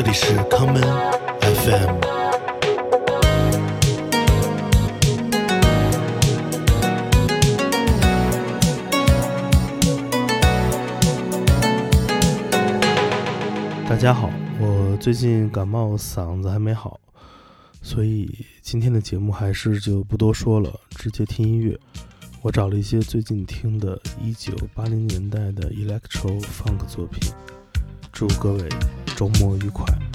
这里是康门 FM。大家好，我最近感冒，嗓子还没好，所以今天的节目还是就不多说了，直接听音乐。我找了一些最近听的1980年代的 electro funk 作品，祝各位周末愉快。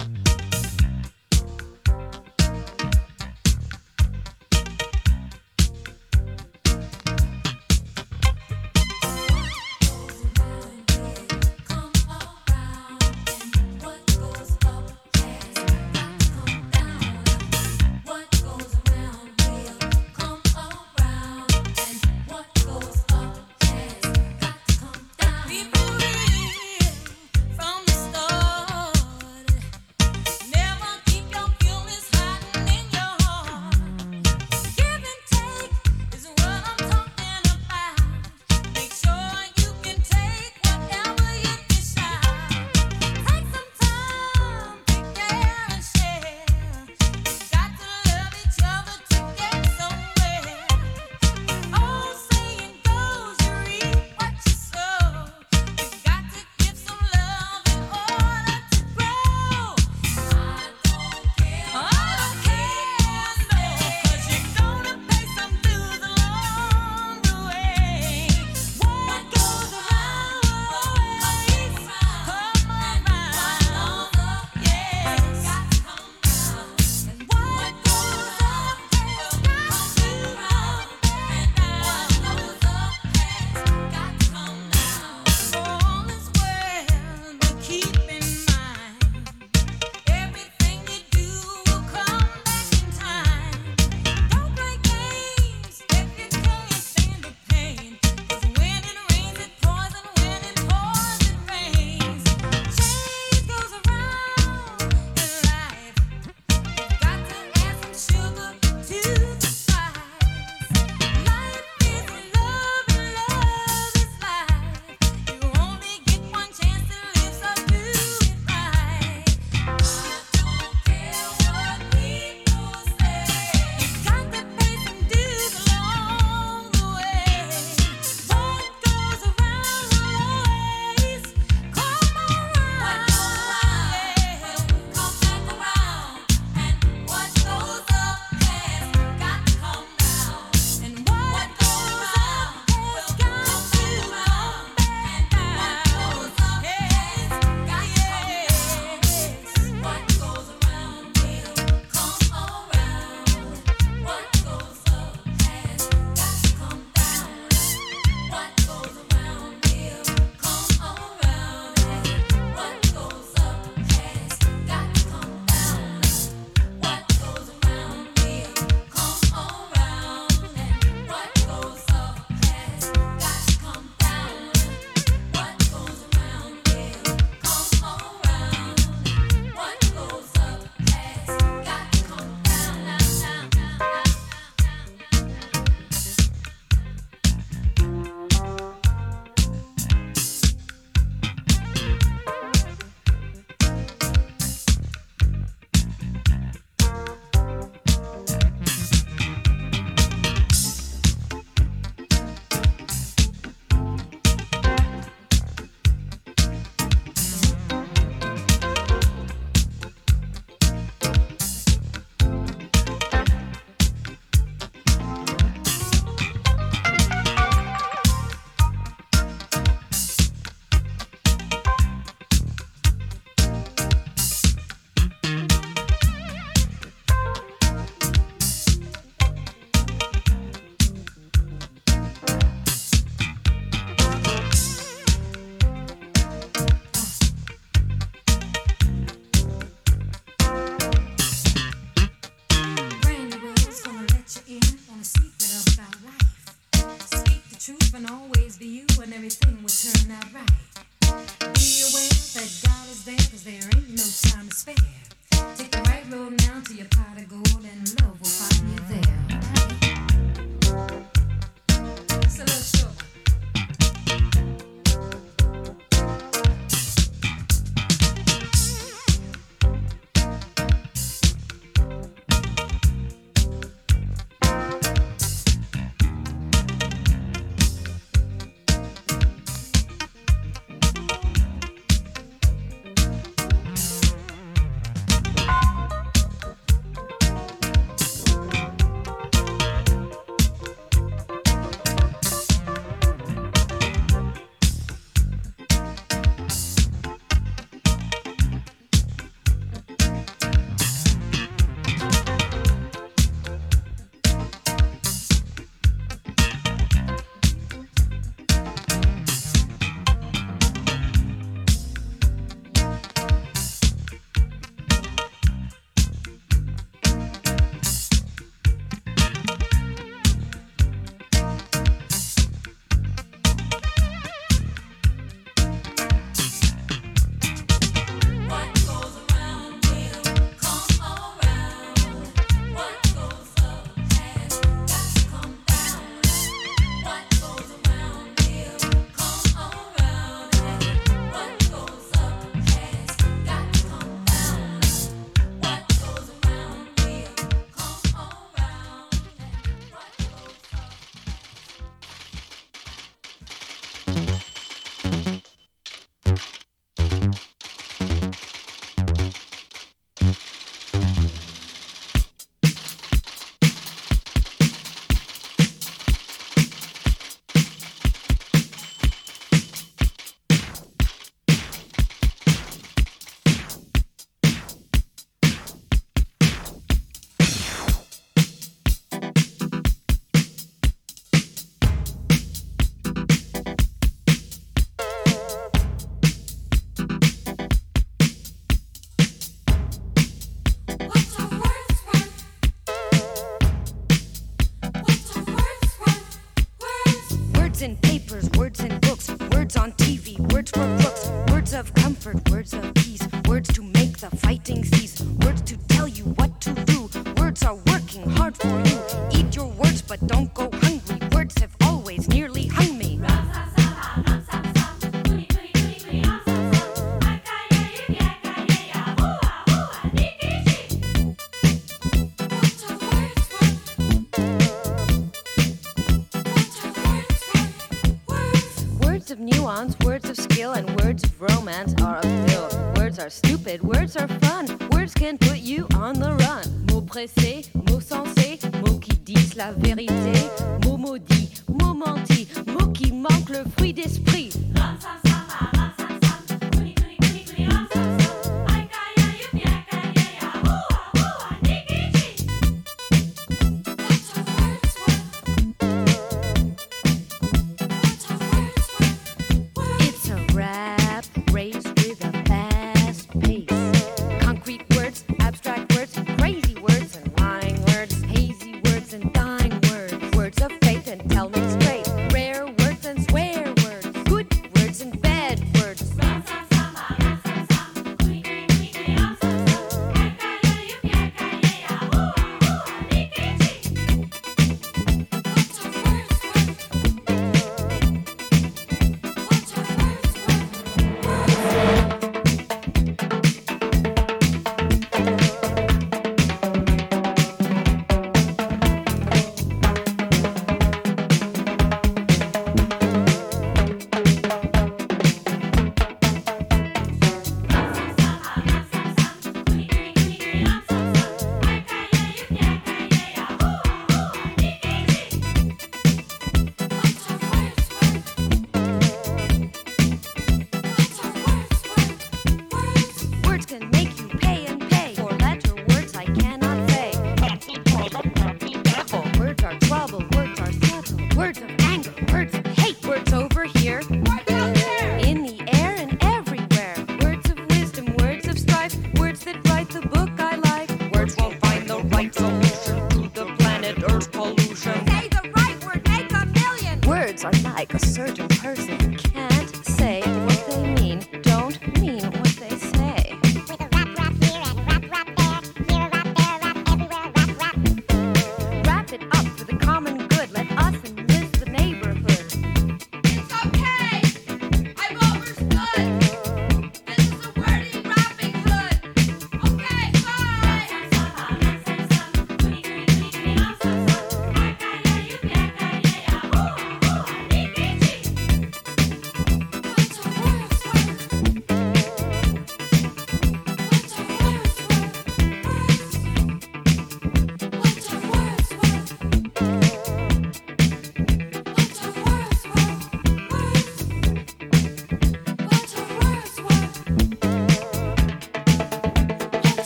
Peace, words to make the fighting cease, words to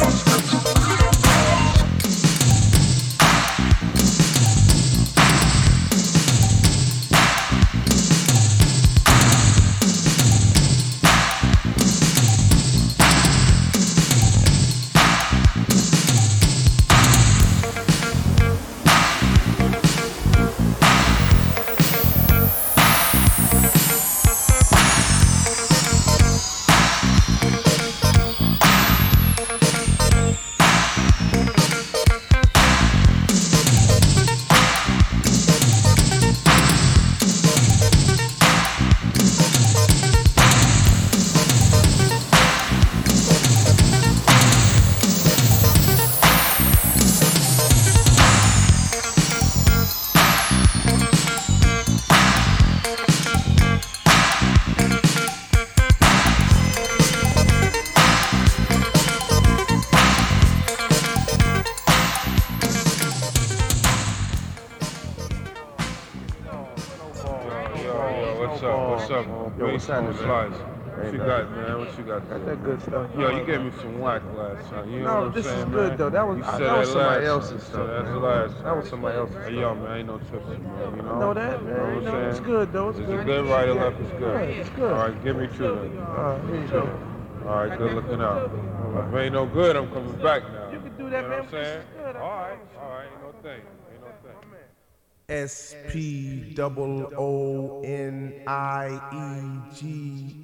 Yes. What you got, man? What you got? Got that good stuff. Yo, you gave me some whack last time. You know no, this saying, is good man? though. That was, that, was somebody else's stuff. That's the last. That was somebody else's. Hey, yo, man, ain't no tips, man. You know, know that, man. You know what I'm saying? It's good though. It's, it's good. a good right or left. It's good. It's good. All right, give me two. Then. All right, here you go. All right, good looking out. If ain't no good, I'm coming back now. You can do that, you know man. What I'm saying? All right, all right, no thing. S P double O N I E G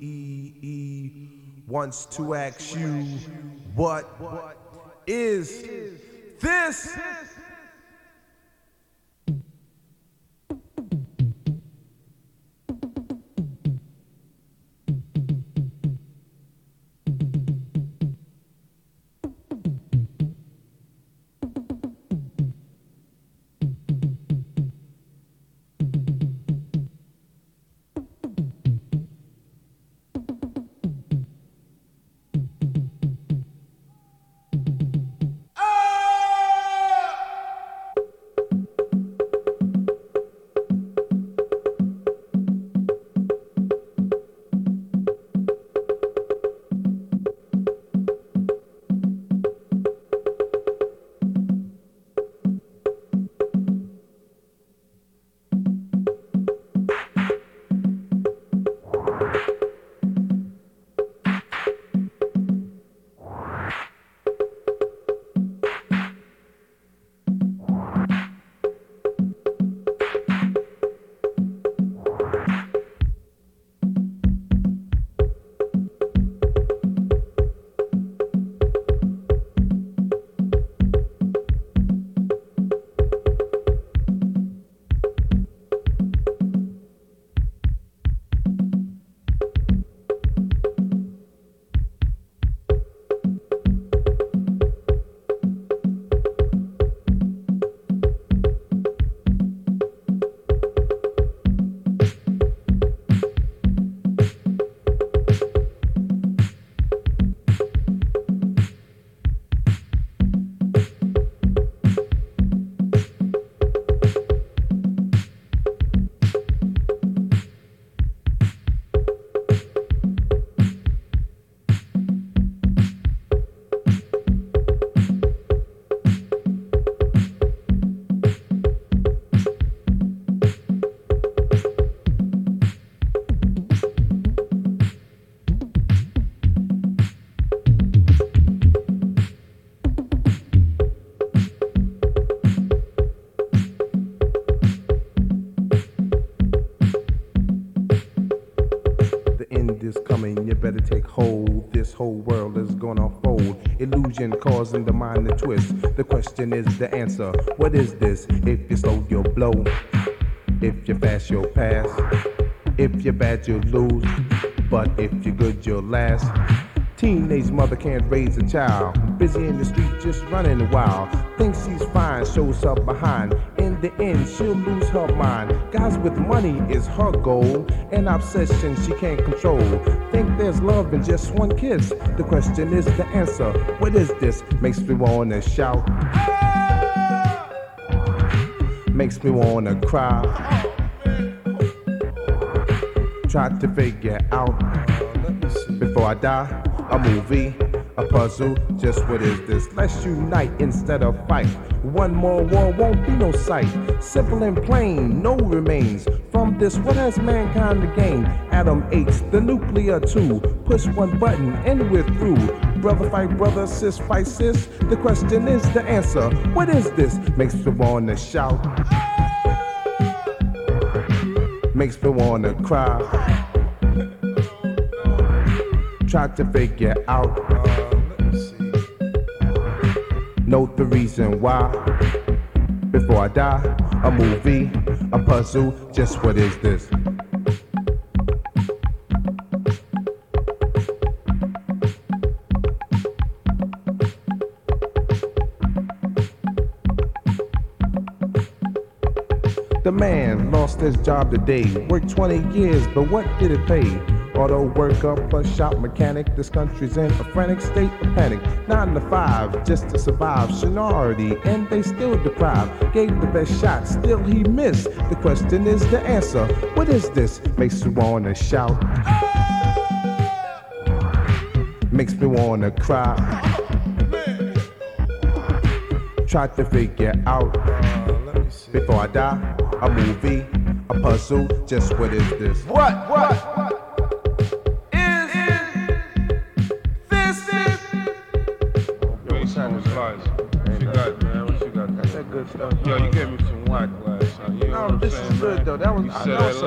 E E wants to ask you what is this? Confusion causing the mind to twist. The question is the answer. What is this? If you slow, you'll blow. If you're fast, you'll pass. If you're bad, you'll lose. But if you're good, you'll last. Teenage mother can't raise a child. Busy in the street, just running wild. Thinks she's fine, shows up behind. In the end, she'll lose her mind. Guys with money is her goal. An obsession she can't control. Think there's love in just one kiss. The question is the answer. What is this? Makes me wanna shout. Makes me wanna cry. Try to figure out before I die. A movie, a puzzle, just what is this? Let's unite instead of fight. One more war won't be no sight. Simple and plain, no remains. From this, what has mankind to gain? Atom H, the nuclear two. Push one button and we're through. Brother fight brother, sis fight sis. The question is the answer. What is this? Makes me wanna shout. Makes me wanna cry try to figure out. Note the reason why. Before I die, a movie, a puzzle, just what is this? The man lost his job today. Worked 20 years, but what did it pay? Auto worker plus shop mechanic. This country's in a frantic state of panic. Nine to five just to survive. Seniority, and they still deprive. Gave the best shot, still he missed. The question is the answer. What is this? Makes you wanna shout. Ah! Makes me wanna cry. Try to figure out before I die. A movie, a puzzle, just what is this? What? What? Good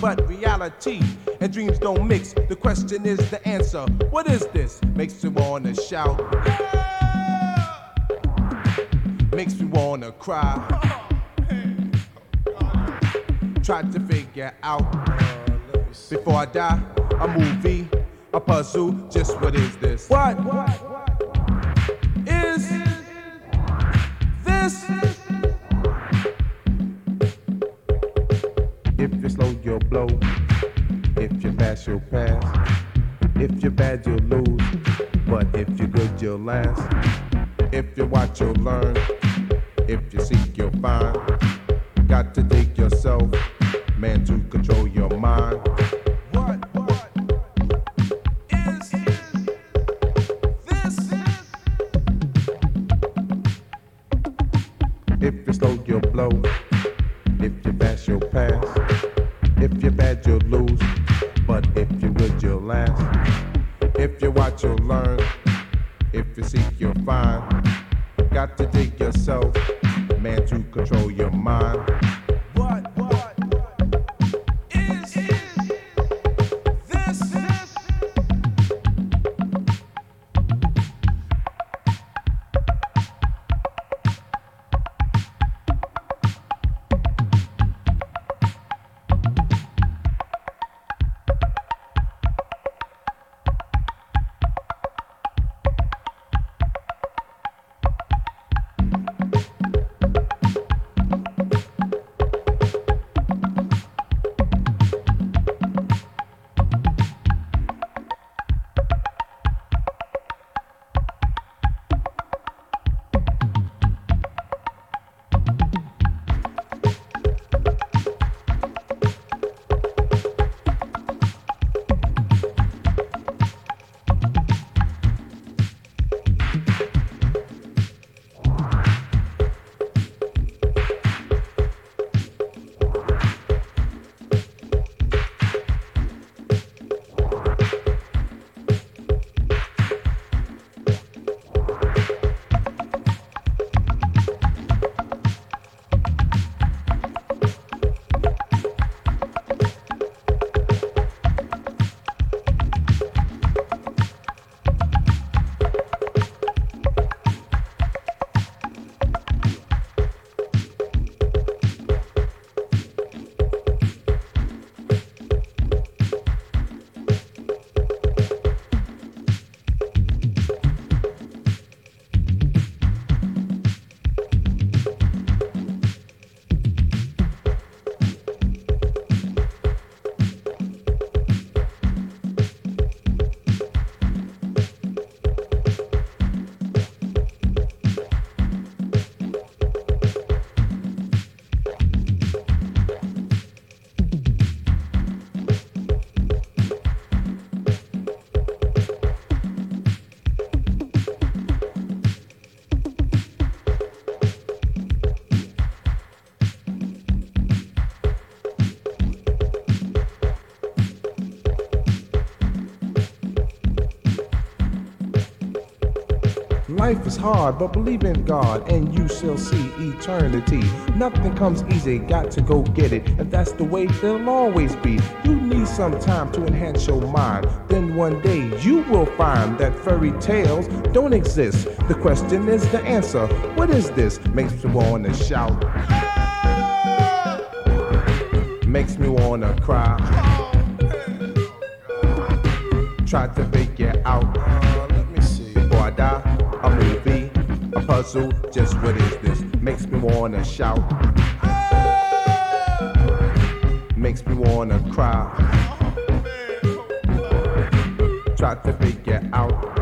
but reality and dreams don't mix. The question is the answer. What is this? Makes me wanna shout. Makes me wanna cry. Try to figure out uh, before I die. A movie, a puzzle, just what is this? What? Is this? If you're bad, you'll lose. But if you're good, you'll last. If you watch, you'll learn. Life is hard, but believe in God and you shall see eternity. Nothing comes easy, got to go get it. And that's the way it'll always be. You need some time to enhance your mind. Then one day you will find that fairy tales don't exist. The question is the answer. What is this? Makes me wanna shout. Makes me wanna cry. Try to figure out. Puzzle. Just what is this? Makes me wanna shout. Makes me wanna cry. Try to figure out.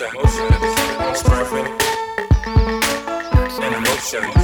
Emotion, most perfect. An emotion,